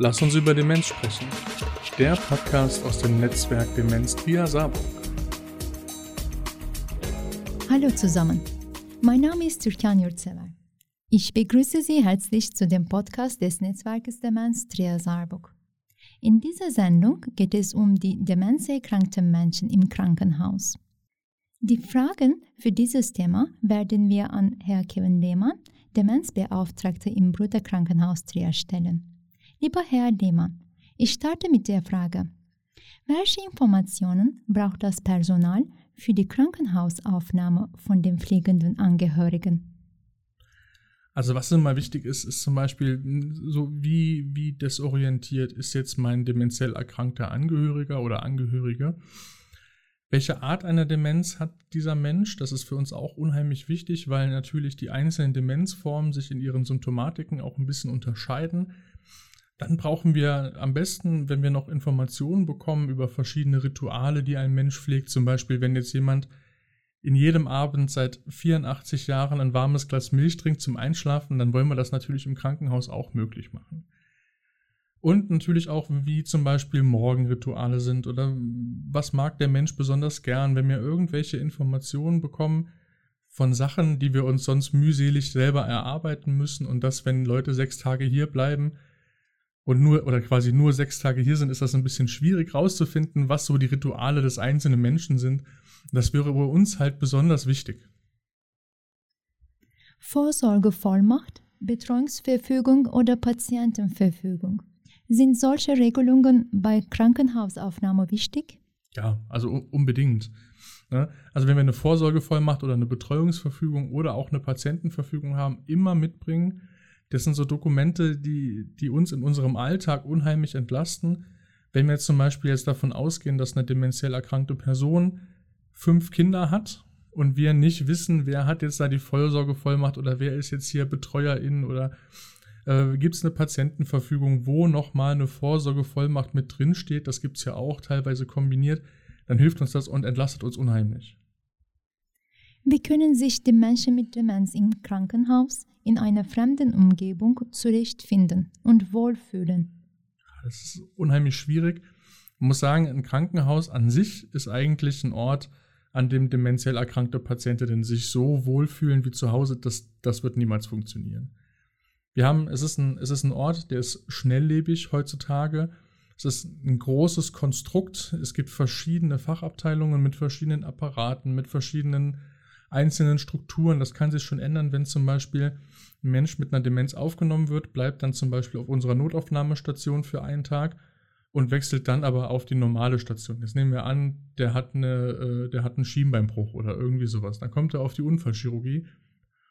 Lass uns über Demenz sprechen. Der Podcast aus dem Netzwerk Demenz via Saarburg. Hallo zusammen. Mein Name ist Türkan Yurtsever. Ich begrüße Sie herzlich zu dem Podcast des Netzwerkes Demenz Trier Saarburg. In dieser Sendung geht es um die demenzerkrankten Menschen im Krankenhaus. Die Fragen für dieses Thema werden wir an Herrn Kevin Lehmann, Demenzbeauftragter im Bruderkrankenhaus Trier, stellen. Lieber Herr Lehmann, ich starte mit der Frage, welche Informationen braucht das Personal für die Krankenhausaufnahme von den pflegenden Angehörigen? Also was immer wichtig ist, ist zum Beispiel so wie, wie desorientiert ist jetzt mein demenziell erkrankter Angehöriger oder Angehörige. Welche Art einer Demenz hat dieser Mensch? Das ist für uns auch unheimlich wichtig, weil natürlich die einzelnen Demenzformen sich in ihren Symptomatiken auch ein bisschen unterscheiden. Dann brauchen wir am besten, wenn wir noch Informationen bekommen über verschiedene Rituale, die ein Mensch pflegt. Zum Beispiel, wenn jetzt jemand in jedem Abend seit 84 Jahren ein warmes Glas Milch trinkt zum Einschlafen, dann wollen wir das natürlich im Krankenhaus auch möglich machen. Und natürlich auch, wie zum Beispiel Morgenrituale sind oder was mag der Mensch besonders gern, wenn wir irgendwelche Informationen bekommen von Sachen, die wir uns sonst mühselig selber erarbeiten müssen und das, wenn Leute sechs Tage hier bleiben, und nur oder quasi nur sechs Tage hier sind, ist das ein bisschen schwierig rauszufinden, was so die Rituale des einzelnen Menschen sind. Das wäre bei uns halt besonders wichtig. Vorsorgevollmacht, Betreuungsverfügung oder Patientenverfügung. Sind solche Regelungen bei Krankenhausaufnahme wichtig? Ja, also unbedingt. Ne? Also wenn wir eine Vorsorgevollmacht oder eine Betreuungsverfügung oder auch eine Patientenverfügung haben, immer mitbringen, das sind so Dokumente, die, die uns in unserem Alltag unheimlich entlasten. Wenn wir jetzt zum Beispiel jetzt davon ausgehen, dass eine dementiell erkrankte Person fünf Kinder hat und wir nicht wissen, wer hat jetzt da die Vollsorgevollmacht oder wer ist jetzt hier Betreuerin oder äh, gibt es eine Patientenverfügung, wo nochmal eine Vorsorgevollmacht mit drin steht, das gibt es ja auch teilweise kombiniert, dann hilft uns das und entlastet uns unheimlich. Wie können sich die Menschen mit Demenz im Krankenhaus in einer fremden Umgebung zurechtfinden und wohlfühlen? Das ist unheimlich schwierig. Man muss sagen, ein Krankenhaus an sich ist eigentlich ein Ort, an dem dementiell erkrankte Patientinnen sich so wohlfühlen wie zu Hause, das, das wird niemals funktionieren. Wir haben, es ist, ein, es ist ein Ort, der ist schnelllebig heutzutage. Es ist ein großes Konstrukt. Es gibt verschiedene Fachabteilungen mit verschiedenen Apparaten, mit verschiedenen einzelnen Strukturen. Das kann sich schon ändern, wenn zum Beispiel ein Mensch mit einer Demenz aufgenommen wird, bleibt dann zum Beispiel auf unserer Notaufnahmestation für einen Tag und wechselt dann aber auf die normale Station. Jetzt nehmen wir an, der hat, eine, äh, der hat einen Schienbeinbruch oder irgendwie sowas. Dann kommt er auf die Unfallchirurgie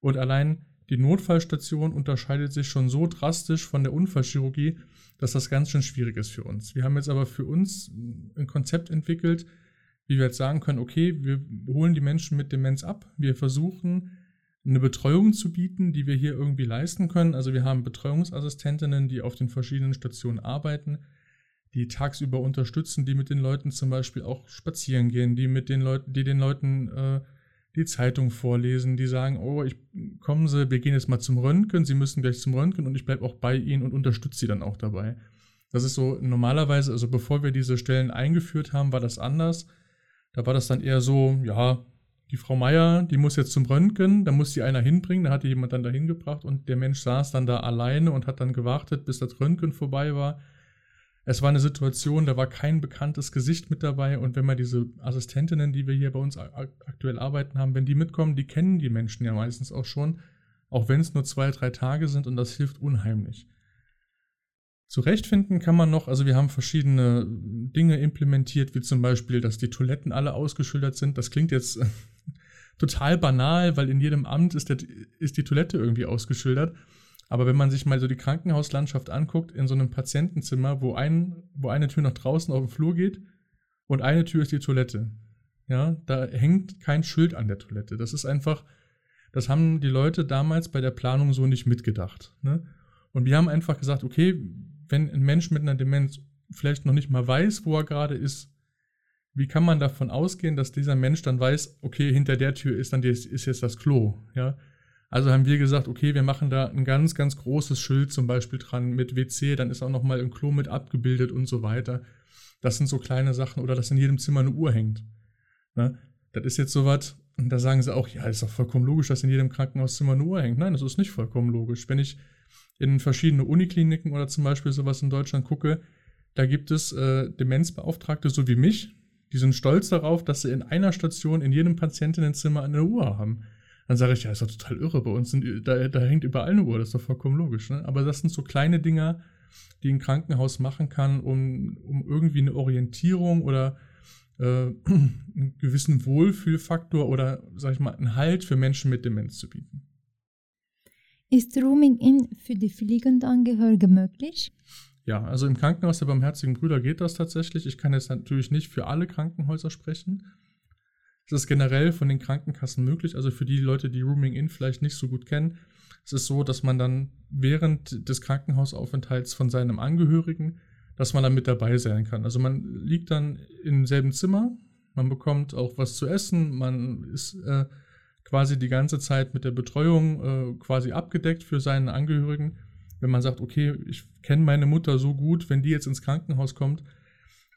und allein die Notfallstation unterscheidet sich schon so drastisch von der Unfallchirurgie, dass das ganz schön schwierig ist für uns. Wir haben jetzt aber für uns ein Konzept entwickelt, wie wir jetzt sagen können, okay, wir holen die Menschen mit Demenz ab, wir versuchen eine Betreuung zu bieten, die wir hier irgendwie leisten können. Also wir haben Betreuungsassistentinnen, die auf den verschiedenen Stationen arbeiten, die tagsüber unterstützen, die mit den Leuten zum Beispiel auch spazieren gehen, die mit den Leuten, die den Leuten äh, die Zeitung vorlesen, die sagen, oh, ich kommen Sie, wir gehen jetzt mal zum Röntgen, Sie müssen gleich zum Röntgen und ich bleibe auch bei Ihnen und unterstütze Sie dann auch dabei. Das ist so normalerweise, also bevor wir diese Stellen eingeführt haben, war das anders. Da war das dann eher so, ja, die Frau Meier, die muss jetzt zum Röntgen, da muss sie einer hinbringen, da hat die jemand dann dahin gebracht und der Mensch saß dann da alleine und hat dann gewartet, bis das Röntgen vorbei war. Es war eine Situation, da war kein bekanntes Gesicht mit dabei und wenn man diese Assistentinnen, die wir hier bei uns aktuell arbeiten haben, wenn die mitkommen, die kennen die Menschen ja meistens auch schon, auch wenn es nur zwei, drei Tage sind und das hilft unheimlich. Zurechtfinden kann man noch, also wir haben verschiedene Dinge implementiert, wie zum Beispiel, dass die Toiletten alle ausgeschildert sind. Das klingt jetzt total banal, weil in jedem Amt ist, der, ist die Toilette irgendwie ausgeschildert. Aber wenn man sich mal so die Krankenhauslandschaft anguckt, in so einem Patientenzimmer, wo, ein, wo eine Tür nach draußen auf den Flur geht und eine Tür ist die Toilette, ja, da hängt kein Schild an der Toilette. Das ist einfach, das haben die Leute damals bei der Planung so nicht mitgedacht. Ne? Und wir haben einfach gesagt, okay, wenn ein Mensch mit einer Demenz vielleicht noch nicht mal weiß, wo er gerade ist, wie kann man davon ausgehen, dass dieser Mensch dann weiß, okay, hinter der Tür ist dann ist jetzt das Klo, ja? Also haben wir gesagt, okay, wir machen da ein ganz, ganz großes Schild zum Beispiel dran mit WC, dann ist auch nochmal ein Klo mit abgebildet und so weiter. Das sind so kleine Sachen oder dass in jedem Zimmer eine Uhr hängt. Ne? Das ist jetzt sowas, und da sagen sie auch, ja, ist doch vollkommen logisch, dass in jedem Krankenhauszimmer eine Uhr hängt. Nein, das ist nicht vollkommen logisch. Wenn ich in verschiedene Unikliniken oder zum Beispiel sowas in Deutschland gucke, da gibt es äh, Demenzbeauftragte so wie mich, die sind stolz darauf, dass sie in einer Station in jedem Patientinnenzimmer eine Uhr haben. Dann sage ich, ja, ist doch total irre, bei uns sind, da, da hängt überall eine Uhr, das ist doch vollkommen logisch. Ne? Aber das sind so kleine Dinge, die ein Krankenhaus machen kann, um, um irgendwie eine Orientierung oder äh, einen gewissen Wohlfühlfaktor oder, sag ich mal, einen Halt für Menschen mit Demenz zu bieten. Ist Rooming-In für die Fliegendangehörige möglich? Ja, also im Krankenhaus der Barmherzigen Brüder geht das tatsächlich. Ich kann jetzt natürlich nicht für alle Krankenhäuser sprechen. Es ist generell von den Krankenkassen möglich. Also für die Leute, die Rooming In vielleicht nicht so gut kennen, es ist so, dass man dann während des Krankenhausaufenthalts von seinem Angehörigen, dass man dann mit dabei sein kann. Also man liegt dann im selben Zimmer, man bekommt auch was zu essen, man ist äh, quasi die ganze Zeit mit der Betreuung äh, quasi abgedeckt für seinen Angehörigen. Wenn man sagt, okay, ich kenne meine Mutter so gut, wenn die jetzt ins Krankenhaus kommt,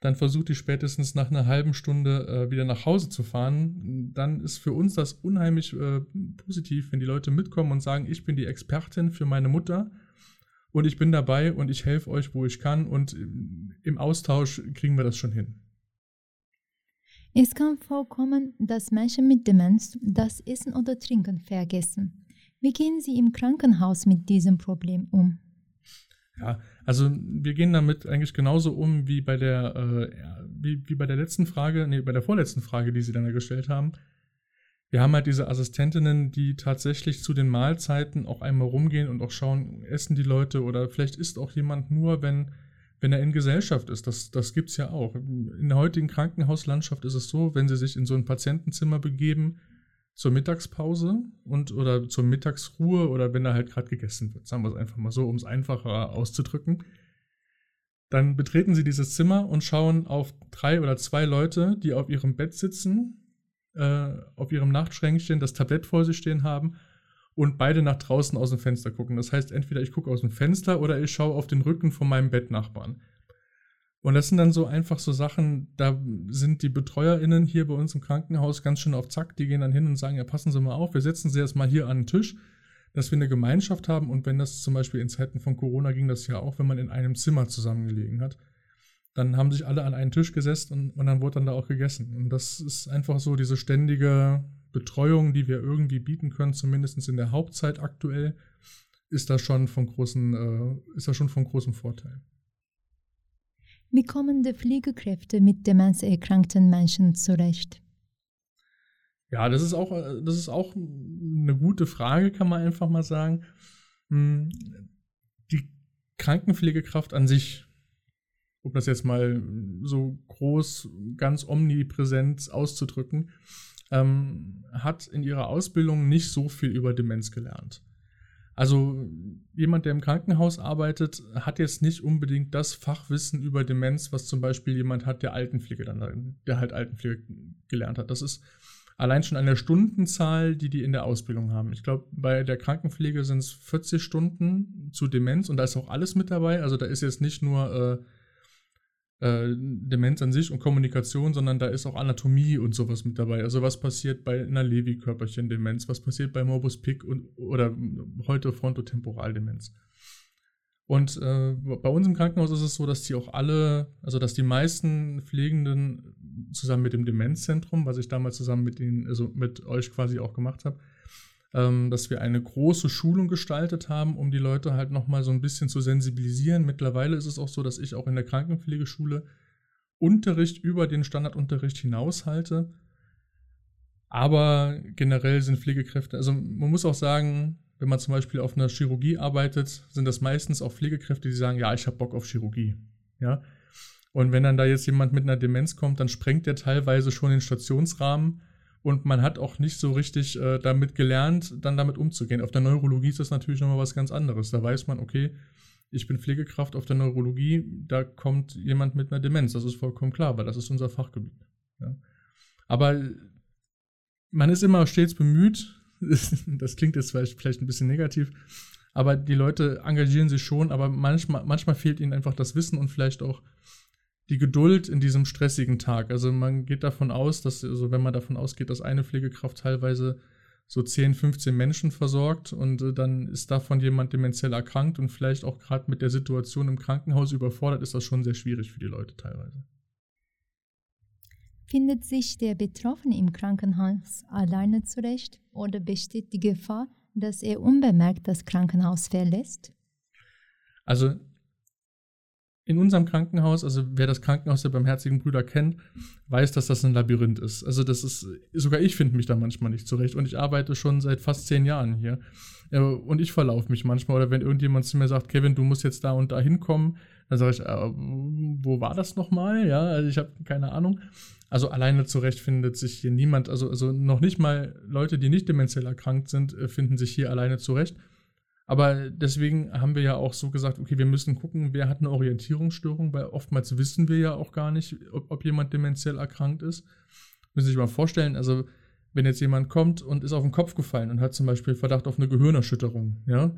dann versucht die spätestens nach einer halben Stunde äh, wieder nach Hause zu fahren. Dann ist für uns das unheimlich äh, positiv, wenn die Leute mitkommen und sagen, ich bin die Expertin für meine Mutter und ich bin dabei und ich helfe euch, wo ich kann und im Austausch kriegen wir das schon hin. Es kann vorkommen, dass Menschen mit Demenz das Essen oder Trinken vergessen. Wie gehen Sie im Krankenhaus mit diesem Problem um? Ja, also wir gehen damit eigentlich genauso um wie bei der, äh, wie, wie bei der letzten Frage, nee, bei der vorletzten Frage, die Sie dann gestellt haben. Wir haben halt diese Assistentinnen, die tatsächlich zu den Mahlzeiten auch einmal rumgehen und auch schauen, essen die Leute oder vielleicht isst auch jemand nur, wenn, wenn er in Gesellschaft ist. Das, das gibt es ja auch. In der heutigen Krankenhauslandschaft ist es so, wenn Sie sich in so ein Patientenzimmer begeben, zur Mittagspause und oder zur Mittagsruhe oder wenn da halt gerade gegessen wird. Sagen wir es einfach mal so, um es einfacher auszudrücken. Dann betreten sie dieses Zimmer und schauen auf drei oder zwei Leute, die auf ihrem Bett sitzen, äh, auf ihrem Nachtschränkchen das Tablett vor sich stehen haben und beide nach draußen aus dem Fenster gucken. Das heißt, entweder ich gucke aus dem Fenster oder ich schaue auf den Rücken von meinem Bettnachbarn. Und das sind dann so einfach so Sachen, da sind die BetreuerInnen hier bei uns im Krankenhaus ganz schön auf Zack. Die gehen dann hin und sagen, ja, passen Sie mal auf, wir setzen Sie erstmal hier an den Tisch, dass wir eine Gemeinschaft haben. Und wenn das zum Beispiel in Zeiten von Corona ging das ja auch, wenn man in einem Zimmer zusammengelegen hat, dann haben sich alle an einen Tisch gesetzt und, und dann wurde dann da auch gegessen. Und das ist einfach so diese ständige Betreuung, die wir irgendwie bieten können, zumindest in der Hauptzeit aktuell, ist das schon von großen, äh, ist das schon von großem Vorteil. Wie kommen die Pflegekräfte mit demenzerkrankten Menschen zurecht? Ja, das ist auch, das ist auch eine gute Frage, kann man einfach mal sagen. Hm, die Krankenpflegekraft an sich, um das jetzt mal so groß, ganz omnipräsent auszudrücken, ähm, hat in ihrer Ausbildung nicht so viel über Demenz gelernt. Also jemand, der im Krankenhaus arbeitet, hat jetzt nicht unbedingt das Fachwissen über Demenz, was zum Beispiel jemand hat, der Altenpflege dann, der halt Altenpflege gelernt hat. Das ist allein schon an der Stundenzahl, die die in der Ausbildung haben. Ich glaube, bei der Krankenpflege sind es 40 Stunden zu Demenz und da ist auch alles mit dabei. Also da ist jetzt nicht nur äh, äh, Demenz an sich und Kommunikation, sondern da ist auch Anatomie und sowas mit dabei. Also was passiert bei einer Lewy-Körperchen-Demenz, was passiert bei Morbus Pick und, oder heute Frontotemporaldemenz. Und äh, bei uns im Krankenhaus ist es so, dass die auch alle, also dass die meisten Pflegenden zusammen mit dem Demenzzentrum, was ich damals zusammen mit ihnen, also mit euch quasi auch gemacht habe, ähm, dass wir eine große Schulung gestaltet haben, um die Leute halt nochmal so ein bisschen zu sensibilisieren. Mittlerweile ist es auch so, dass ich auch in der Krankenpflegeschule Unterricht über den Standardunterricht hinaushalte. Aber generell sind Pflegekräfte, also man muss auch sagen, wenn man zum Beispiel auf einer Chirurgie arbeitet, sind das meistens auch Pflegekräfte, die sagen, ja, ich habe Bock auf Chirurgie. Ja. Und wenn dann da jetzt jemand mit einer Demenz kommt, dann sprengt der teilweise schon den Stationsrahmen und man hat auch nicht so richtig äh, damit gelernt, dann damit umzugehen. Auf der Neurologie ist das natürlich nochmal was ganz anderes. Da weiß man, okay, ich bin Pflegekraft auf der Neurologie, da kommt jemand mit einer Demenz. Das ist vollkommen klar, weil das ist unser Fachgebiet. Ja. Aber man ist immer stets bemüht, Das klingt jetzt vielleicht, ein bisschen negativ, aber die Leute engagieren sich schon, aber manchmal, manchmal fehlt ihnen einfach das Wissen und vielleicht auch die Geduld in diesem stressigen Tag. Also man geht davon aus, dass, also wenn man davon ausgeht, dass eine Pflegekraft teilweise so 10, 15 Menschen versorgt und äh, dann ist davon jemand dementiell erkrankt und vielleicht auch gerade mit der Situation im Krankenhaus überfordert, ist das schon sehr schwierig für die Leute teilweise. Findet sich der Betroffene im Krankenhaus alleine zurecht oder besteht die Gefahr, dass er unbemerkt das Krankenhaus verlässt? Also in unserem Krankenhaus, also wer das Krankenhaus der Barmherzigen Brüder kennt, weiß, dass das ein Labyrinth ist. Also das ist, sogar ich finde mich da manchmal nicht zurecht und ich arbeite schon seit fast zehn Jahren hier. Und ich verlaufe mich manchmal oder wenn irgendjemand zu mir sagt, Kevin, du musst jetzt da und da hinkommen, dann sage ich, äh, wo war das nochmal? Ja, also ich habe keine Ahnung. Also alleine zurecht findet sich hier niemand, also, also noch nicht mal Leute, die nicht dementiell erkrankt sind, äh, finden sich hier alleine zurecht. Aber deswegen haben wir ja auch so gesagt, okay, wir müssen gucken, wer hat eine Orientierungsstörung, weil oftmals wissen wir ja auch gar nicht, ob, ob jemand dementiell erkrankt ist. Müssen Sie sich mal vorstellen, also wenn jetzt jemand kommt und ist auf den Kopf gefallen und hat zum Beispiel Verdacht auf eine Gehirnerschütterung, ja,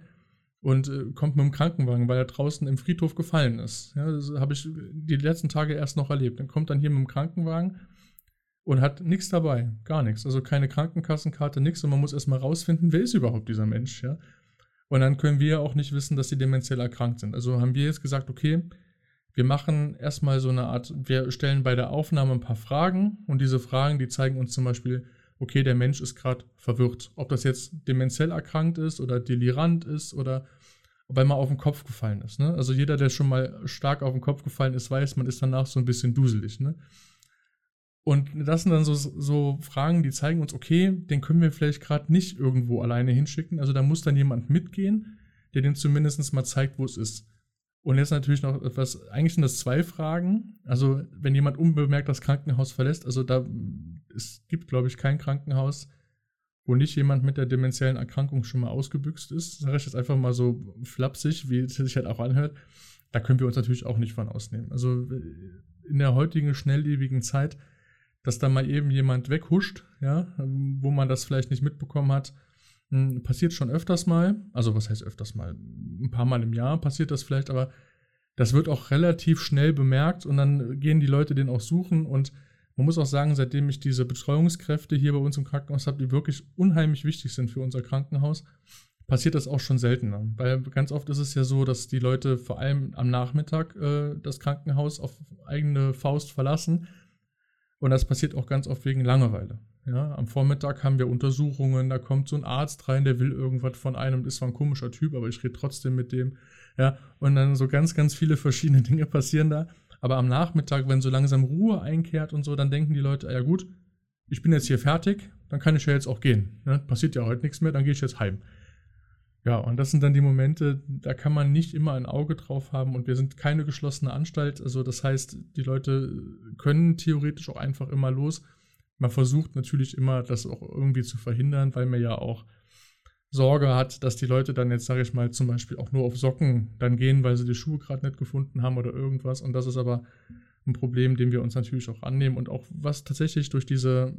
und äh, kommt mit dem Krankenwagen, weil er draußen im Friedhof gefallen ist. Ja, das habe ich die letzten Tage erst noch erlebt. Dann kommt dann hier mit dem Krankenwagen und hat nichts dabei, gar nichts. Also keine Krankenkassenkarte, nichts. Und man muss erstmal rausfinden, wer ist überhaupt dieser Mensch, ja. Und dann können wir auch nicht wissen, dass sie dementiell erkrankt sind. Also haben wir jetzt gesagt, okay, wir machen erstmal so eine Art, wir stellen bei der Aufnahme ein paar Fragen und diese Fragen, die zeigen uns zum Beispiel, okay, der Mensch ist gerade verwirrt. Ob das jetzt dementiell erkrankt ist oder delirant ist oder weil man auf den Kopf gefallen ist. Ne? Also jeder, der schon mal stark auf den Kopf gefallen ist, weiß, man ist danach so ein bisschen duselig. Ne? Und das sind dann so, so Fragen, die zeigen uns, okay, den können wir vielleicht gerade nicht irgendwo alleine hinschicken. Also da muss dann jemand mitgehen, der den zumindest mal zeigt, wo es ist. Und jetzt natürlich noch etwas, eigentlich sind das zwei Fragen. Also wenn jemand unbemerkt das Krankenhaus verlässt, also da, es gibt, glaube ich, kein Krankenhaus, wo nicht jemand mit der dementiellen Erkrankung schon mal ausgebüxt ist. Sage ich jetzt einfach mal so flapsig, wie es sich halt auch anhört. Da können wir uns natürlich auch nicht von ausnehmen. Also in der heutigen schnelllebigen Zeit dass da mal eben jemand weghuscht, ja, wo man das vielleicht nicht mitbekommen hat. Hm, passiert schon öfters mal, also was heißt öfters mal? Ein paar Mal im Jahr passiert das vielleicht, aber das wird auch relativ schnell bemerkt und dann gehen die Leute den auch suchen und man muss auch sagen, seitdem ich diese Betreuungskräfte hier bei uns im Krankenhaus habe, die wirklich unheimlich wichtig sind für unser Krankenhaus, passiert das auch schon seltener. Weil ganz oft ist es ja so, dass die Leute vor allem am Nachmittag äh, das Krankenhaus auf eigene Faust verlassen und das passiert auch ganz oft wegen Langeweile. Ja, am Vormittag haben wir Untersuchungen, da kommt so ein Arzt rein, der will irgendwas von einem, ist zwar ein komischer Typ, aber ich rede trotzdem mit dem. Ja, und dann so ganz, ganz viele verschiedene Dinge passieren da. Aber am Nachmittag, wenn so langsam Ruhe einkehrt und so, dann denken die Leute, ja gut, ich bin jetzt hier fertig, dann kann ich ja jetzt auch gehen. Ne? Passiert ja heute nichts mehr, dann gehe ich jetzt heim. Ja, und das sind dann die Momente, da kann man nicht immer ein Auge drauf haben und wir sind keine geschlossene Anstalt. Also das heißt, die Leute können theoretisch auch einfach immer los. Man versucht natürlich immer, das auch irgendwie zu verhindern, weil man ja auch Sorge hat, dass die Leute dann jetzt, sage ich mal, zum Beispiel auch nur auf Socken dann gehen, weil sie die Schuhe gerade nicht gefunden haben oder irgendwas. Und das ist aber ein Problem, dem wir uns natürlich auch annehmen und auch was tatsächlich durch diese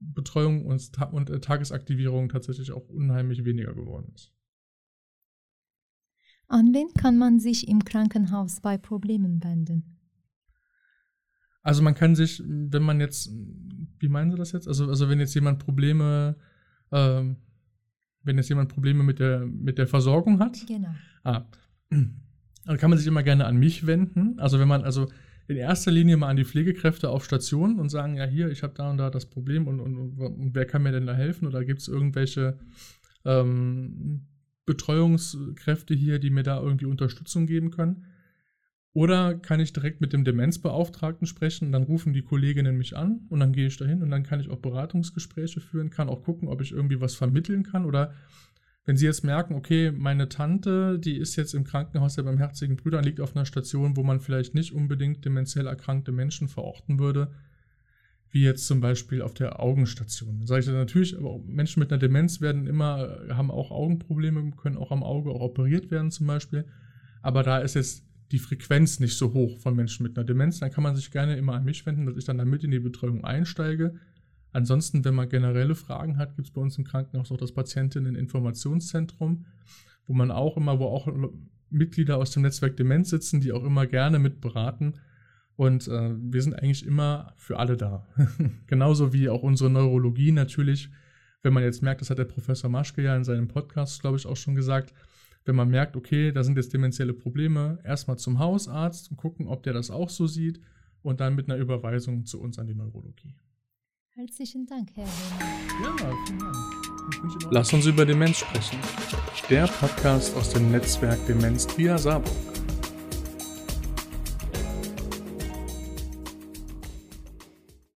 Betreuung und, und Tagesaktivierung tatsächlich auch unheimlich weniger geworden ist. An wen kann man sich im Krankenhaus bei Problemen wenden? Also man kann sich, wenn man jetzt, wie meinen Sie das jetzt? Also, also wenn jetzt jemand Probleme, ähm, wenn jetzt jemand Probleme mit der, mit der Versorgung hat, genau. ah, dann kann man sich immer gerne an mich wenden. Also wenn man also in erster Linie mal an die Pflegekräfte auf Station und sagen, ja hier, ich habe da und da das Problem und, und, und, wer kann mir denn da helfen? Oder gibt es irgendwelche ähm, Betreuungskräfte hier, die mir da irgendwie Unterstützung geben können. Oder kann ich direkt mit dem Demenzbeauftragten sprechen, dann rufen die Kolleginnen mich an und dann gehe ich dahin und dann kann ich auch Beratungsgespräche führen, kann auch gucken, ob ich irgendwie was vermitteln kann oder wenn Sie jetzt merken, okay, meine Tante, die ist jetzt im Krankenhaus der Barmherzigen Brüder, liegt auf einer Station, wo man vielleicht nicht unbedingt dementiell erkrankte Menschen verorten würde, wie jetzt zum Beispiel auf der Augenstation. Sage ich dann natürlich, aber Menschen mit einer Demenz werden immer, haben auch Augenprobleme, können auch am Auge auch operiert werden zum Beispiel. Aber da ist jetzt die Frequenz nicht so hoch von Menschen mit einer Demenz, dann kann man sich gerne immer an mich wenden, dass ich dann damit in die Betreuung einsteige. Ansonsten, wenn man generelle Fragen hat, gibt es bei uns im Krankenhaus auch das Patientinnen-Informationszentrum, wo man auch immer, wo auch Mitglieder aus dem Netzwerk Demenz sitzen, die auch immer gerne mitberaten. Und äh, wir sind eigentlich immer für alle da. Genauso wie auch unsere Neurologie natürlich. Wenn man jetzt merkt, das hat der Professor Maschke ja in seinem Podcast, glaube ich, auch schon gesagt, wenn man merkt, okay, da sind jetzt dementielle Probleme, erstmal zum Hausarzt und gucken, ob der das auch so sieht und dann mit einer Überweisung zu uns an die Neurologie. Herzlichen Dank, Herr Lehmann. Ja, vielen Dank. Lass uns über Demenz sprechen. Der Podcast aus dem Netzwerk Demenz via Saarburg.